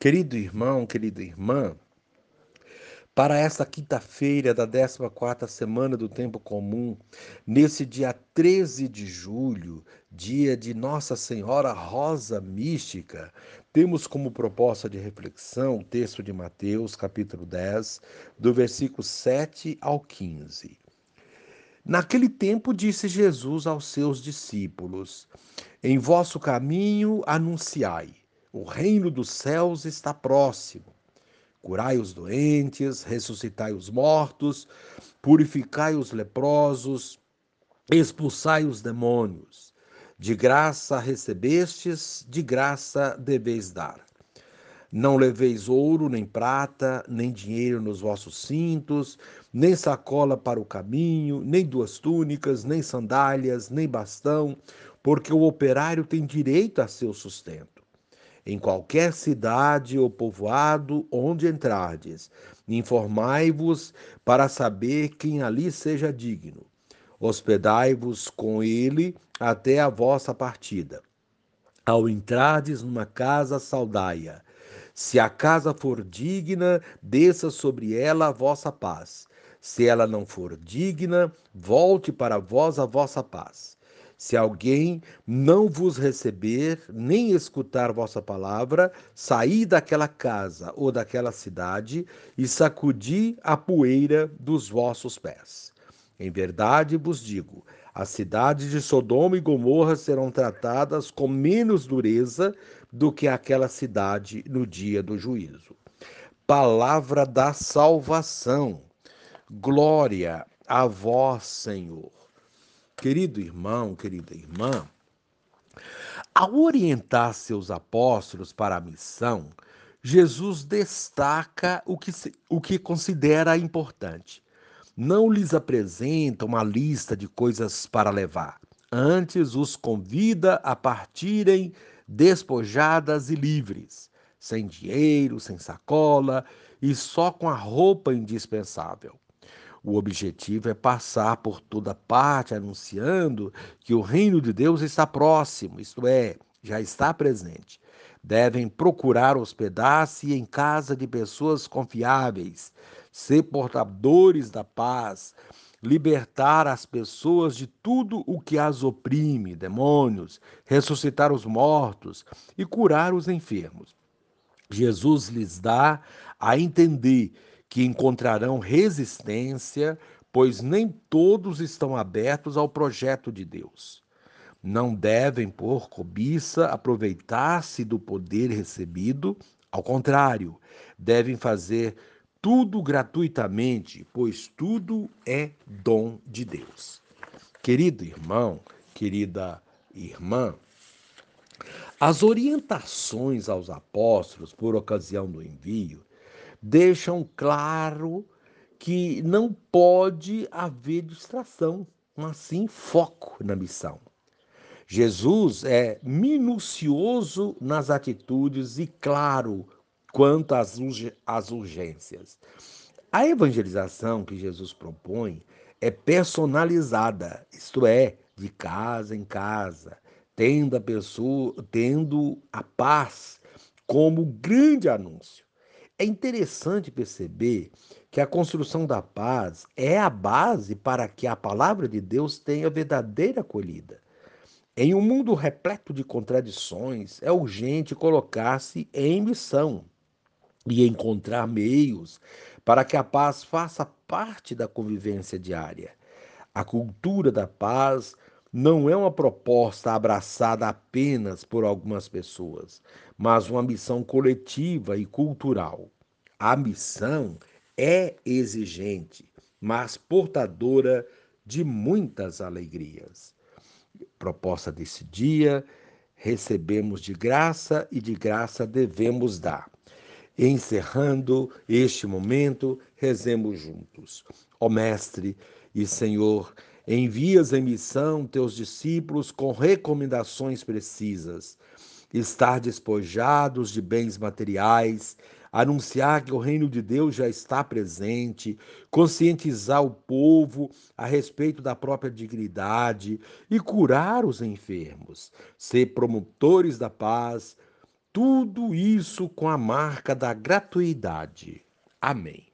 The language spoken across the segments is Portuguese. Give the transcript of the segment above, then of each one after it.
Querido irmão, querida irmã, para esta quinta-feira da 14ª semana do tempo comum, nesse dia 13 de julho, dia de Nossa Senhora Rosa Mística, temos como proposta de reflexão o texto de Mateus, capítulo 10, do versículo 7 ao 15. Naquele tempo disse Jesus aos seus discípulos: Em vosso caminho anunciai o reino dos céus está próximo. Curai os doentes, ressuscitai os mortos, purificai os leprosos, expulsai os demônios. De graça recebestes, de graça deveis dar. Não leveis ouro, nem prata, nem dinheiro nos vossos cintos, nem sacola para o caminho, nem duas túnicas, nem sandálias, nem bastão, porque o operário tem direito a seu sustento em qualquer cidade ou povoado onde entrardes. Informai-vos para saber quem ali seja digno. Hospedai-vos com ele até a vossa partida. Ao entrardes numa casa, saudai-a. Se a casa for digna, desça sobre ela a vossa paz. Se ela não for digna, volte para vós a vossa paz. Se alguém não vos receber, nem escutar vossa palavra, saí daquela casa ou daquela cidade e sacudi a poeira dos vossos pés. Em verdade vos digo: as cidades de Sodoma e Gomorra serão tratadas com menos dureza do que aquela cidade no dia do juízo. Palavra da salvação. Glória a vós, Senhor. Querido irmão, querida irmã, ao orientar seus apóstolos para a missão, Jesus destaca o que, o que considera importante. Não lhes apresenta uma lista de coisas para levar. Antes os convida a partirem despojadas e livres, sem dinheiro, sem sacola e só com a roupa indispensável. O objetivo é passar por toda parte anunciando que o reino de Deus está próximo, isto é, já está presente. Devem procurar hospedar-se em casa de pessoas confiáveis, ser portadores da paz, libertar as pessoas de tudo o que as oprime, demônios, ressuscitar os mortos e curar os enfermos. Jesus lhes dá a entender que encontrarão resistência, pois nem todos estão abertos ao projeto de Deus. Não devem, por cobiça, aproveitar-se do poder recebido, ao contrário, devem fazer tudo gratuitamente, pois tudo é dom de Deus. Querido irmão, querida irmã, as orientações aos apóstolos por ocasião do envio deixam claro que não pode haver distração, mas sim foco na missão. Jesus é minucioso nas atitudes e claro quanto às, às urgências. A evangelização que Jesus propõe é personalizada, isto é, de casa em casa, tendo a pessoa, tendo a paz como grande anúncio. É interessante perceber que a construção da paz é a base para que a palavra de Deus tenha verdadeira acolhida. Em um mundo repleto de contradições, é urgente colocar-se em missão e encontrar meios para que a paz faça parte da convivência diária. A cultura da paz não é uma proposta abraçada apenas por algumas pessoas, mas uma missão coletiva e cultural. A missão é exigente, mas portadora de muitas alegrias. Proposta desse dia, recebemos de graça e de graça devemos dar. Encerrando este momento, rezemos juntos. Ó Mestre e Senhor, Envias em missão teus discípulos com recomendações precisas, estar despojados de bens materiais, anunciar que o reino de Deus já está presente, conscientizar o povo a respeito da própria dignidade e curar os enfermos, ser promotores da paz, Tudo isso com a marca da gratuidade. Amém.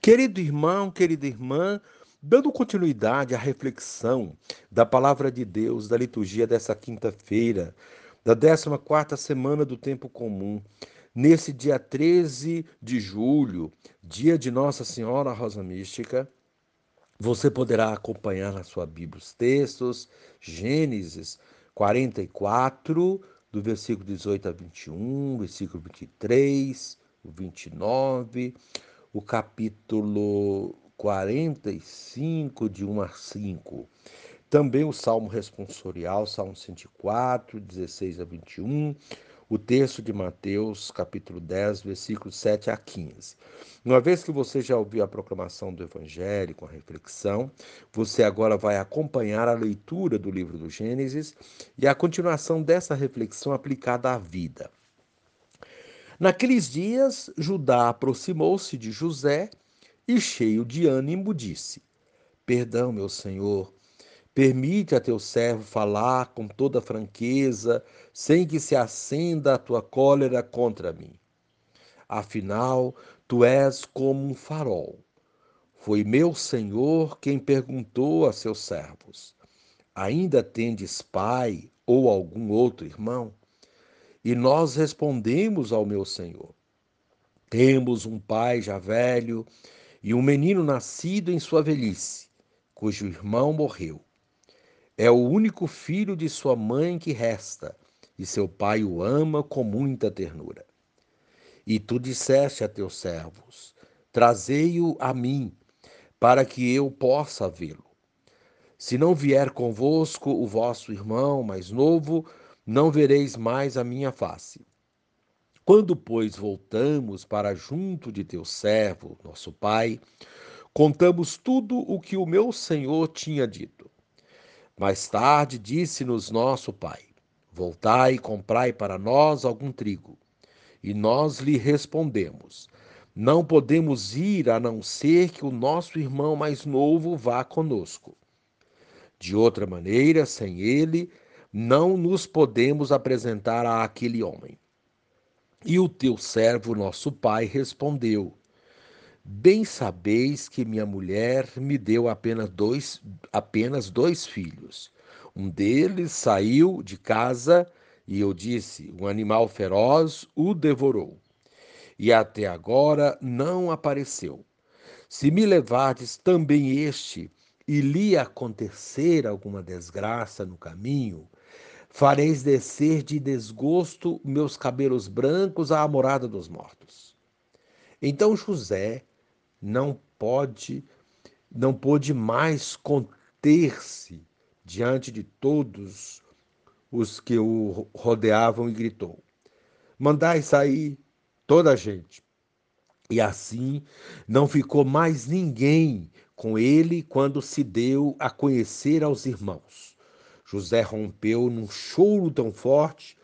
Querido irmão, querida irmã, dando continuidade à reflexão da palavra de Deus da liturgia dessa quinta-feira, da 14ª semana do tempo comum, nesse dia 13 de julho, dia de Nossa Senhora Rosa Mística, você poderá acompanhar na sua Bíblia os textos, Gênesis 44, do versículo 18 a 21, versículo 23, o 29, o capítulo 45, de 1 a 5. Também o Salmo responsorial, Salmo 104, 16 a 21, o texto de Mateus, capítulo 10, versículos 7 a 15. Uma vez que você já ouviu a proclamação do Evangelho com a reflexão, você agora vai acompanhar a leitura do livro do Gênesis e a continuação dessa reflexão aplicada à vida. Naqueles dias, Judá aproximou-se de José e, cheio de ânimo, disse: Perdão, meu senhor, permite a teu servo falar com toda franqueza, sem que se acenda a tua cólera contra mim. Afinal, tu és como um farol. Foi meu senhor quem perguntou a seus servos: Ainda tendes pai ou algum outro irmão? E nós respondemos ao meu senhor: Temos um pai já velho e um menino nascido em sua velhice, cujo irmão morreu. É o único filho de sua mãe que resta, e seu pai o ama com muita ternura. E tu disseste a teus servos: Trazei-o a mim, para que eu possa vê-lo. Se não vier convosco o vosso irmão mais novo, não vereis mais a minha face. Quando, pois, voltamos para junto de teu servo, nosso pai, contamos tudo o que o meu senhor tinha dito. Mais tarde disse-nos nosso pai: Voltai e comprai para nós algum trigo. E nós lhe respondemos: Não podemos ir a não ser que o nosso irmão mais novo vá conosco. De outra maneira, sem ele, não nos podemos apresentar a aquele homem. E o teu servo, nosso pai, respondeu: Bem sabeis que minha mulher me deu apenas dois, apenas dois filhos. Um deles saiu de casa e eu disse: Um animal feroz o devorou. E até agora não apareceu. Se me levardes também este, e lhe acontecer alguma desgraça no caminho, fareis descer de desgosto meus cabelos brancos à morada dos mortos. Então José não pode, não pôde mais conter-se diante de todos os que o rodeavam e gritou: Mandai sair toda a gente. E assim não ficou mais ninguém com ele quando se deu a conhecer aos irmãos. José rompeu num choro tão forte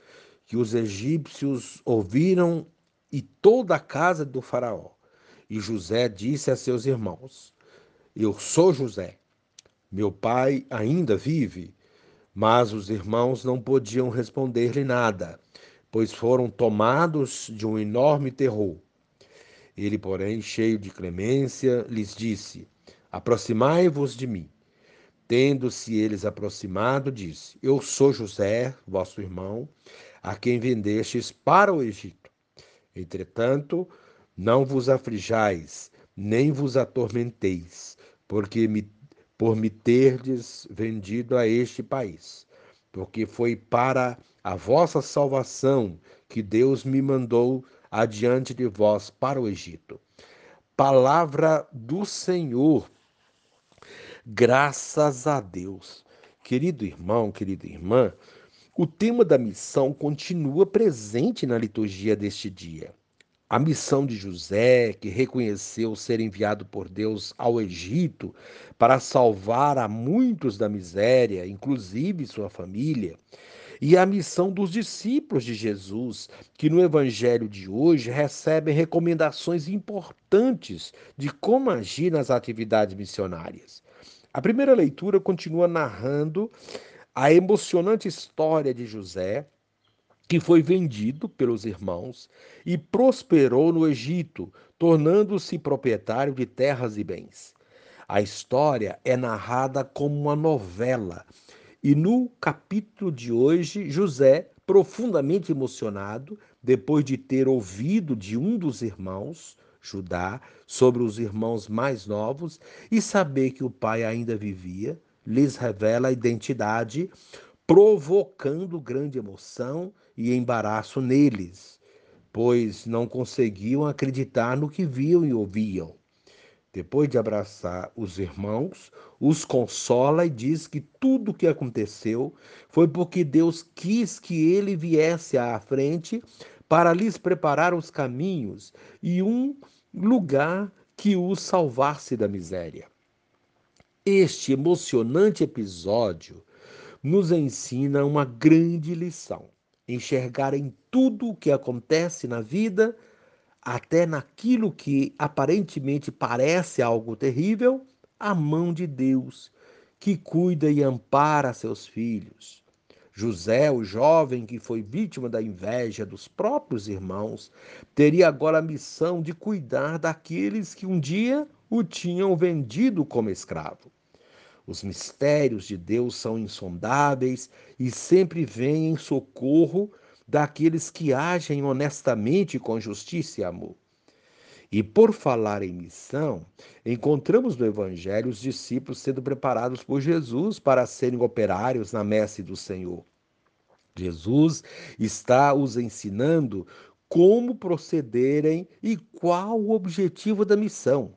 que os egípcios ouviram e toda a casa do Faraó. E José disse a seus irmãos: Eu sou José. Meu pai ainda vive. Mas os irmãos não podiam responder-lhe nada, pois foram tomados de um enorme terror. Ele, porém, cheio de clemência, lhes disse: Aproximai-vos de mim. Tendo-se eles aproximado, disse: Eu sou José, vosso irmão, a quem vendestes para o Egito. Entretanto, não vos aflijais, nem vos atormenteis, porque me, por me terdes vendido a este país, porque foi para a vossa salvação que Deus me mandou adiante de vós para o Egito. Palavra do Senhor Graças a Deus. Querido irmão, querida irmã, o tema da missão continua presente na liturgia deste dia. A missão de José, que reconheceu ser enviado por Deus ao Egito para salvar a muitos da miséria, inclusive sua família, e a missão dos discípulos de Jesus, que no evangelho de hoje recebem recomendações importantes de como agir nas atividades missionárias. A primeira leitura continua narrando a emocionante história de José, que foi vendido pelos irmãos e prosperou no Egito, tornando-se proprietário de terras e bens. A história é narrada como uma novela, e no capítulo de hoje, José, profundamente emocionado, depois de ter ouvido de um dos irmãos, Judá, sobre os irmãos mais novos e saber que o pai ainda vivia, lhes revela a identidade, provocando grande emoção e embaraço neles, pois não conseguiam acreditar no que viam e ouviam. Depois de abraçar os irmãos, os consola e diz que tudo o que aconteceu foi porque Deus quis que ele viesse à frente para lhes preparar os caminhos e um lugar que os salvasse da miséria. Este emocionante episódio nos ensina uma grande lição: enxergar em tudo o que acontece na vida, até naquilo que aparentemente parece algo terrível, a mão de Deus, que cuida e ampara seus filhos. José, o jovem que foi vítima da inveja dos próprios irmãos, teria agora a missão de cuidar daqueles que um dia o tinham vendido como escravo. Os mistérios de Deus são insondáveis e sempre vêm em socorro daqueles que agem honestamente com justiça e amor. E por falar em missão, encontramos no Evangelho os discípulos sendo preparados por Jesus para serem operários na messe do Senhor. Jesus está os ensinando como procederem e qual o objetivo da missão.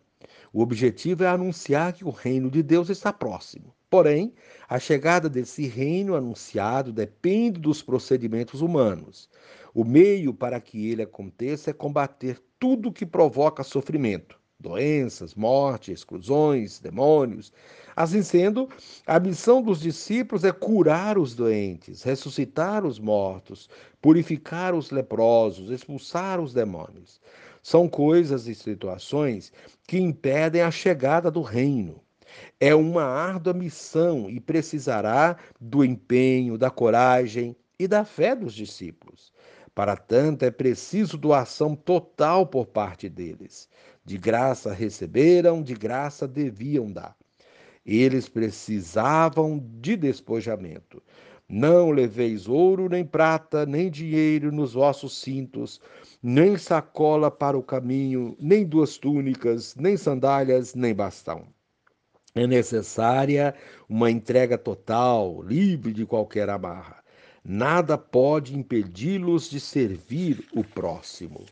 O objetivo é anunciar que o reino de Deus está próximo. Porém, a chegada desse reino anunciado depende dos procedimentos humanos. O meio para que ele aconteça é combater tudo que provoca sofrimento, doenças, morte, exclusões, demônios. Assim sendo, a missão dos discípulos é curar os doentes, ressuscitar os mortos, purificar os leprosos, expulsar os demônios. São coisas e situações que impedem a chegada do reino. É uma árdua missão e precisará do empenho, da coragem e da fé dos discípulos. Para tanto, é preciso doação total por parte deles. De graça receberam, de graça deviam dar. Eles precisavam de despojamento. Não leveis ouro, nem prata, nem dinheiro nos vossos cintos, nem sacola para o caminho, nem duas túnicas, nem sandálias, nem bastão. É necessária uma entrega total, livre de qualquer amarra nada pode impedi-los de servir o próximo.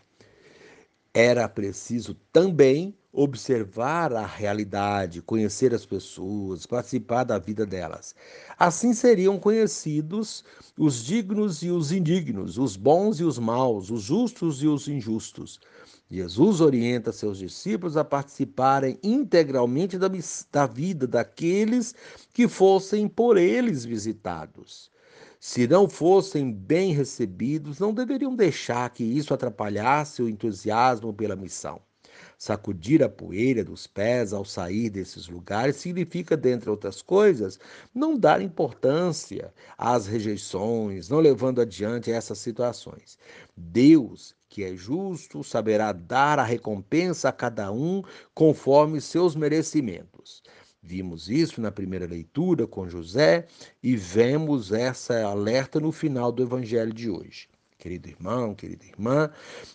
Era preciso também observar a realidade, conhecer as pessoas, participar da vida delas. Assim seriam conhecidos os dignos e os indignos, os bons e os maus, os justos e os injustos. Jesus orienta seus discípulos a participarem integralmente da, da vida daqueles que fossem por eles visitados. Se não fossem bem recebidos, não deveriam deixar que isso atrapalhasse o entusiasmo pela missão. Sacudir a poeira dos pés ao sair desses lugares significa, dentre outras coisas, não dar importância às rejeições, não levando adiante essas situações. Deus, que é justo, saberá dar a recompensa a cada um conforme seus merecimentos. Vimos isso na primeira leitura com José e vemos essa alerta no final do evangelho de hoje. Querido irmão, querida irmã,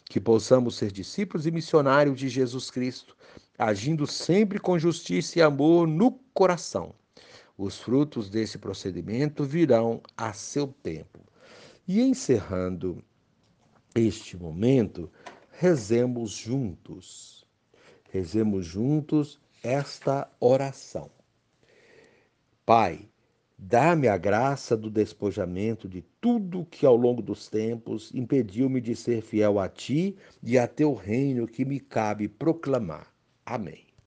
que possamos ser discípulos e missionários de Jesus Cristo, agindo sempre com justiça e amor no coração. Os frutos desse procedimento virão a seu tempo. E encerrando este momento, rezemos juntos. Rezemos juntos esta oração. Pai, dá-me a graça do despojamento de tudo que ao longo dos tempos impediu-me de ser fiel a ti e a teu reino que me cabe proclamar. Amém.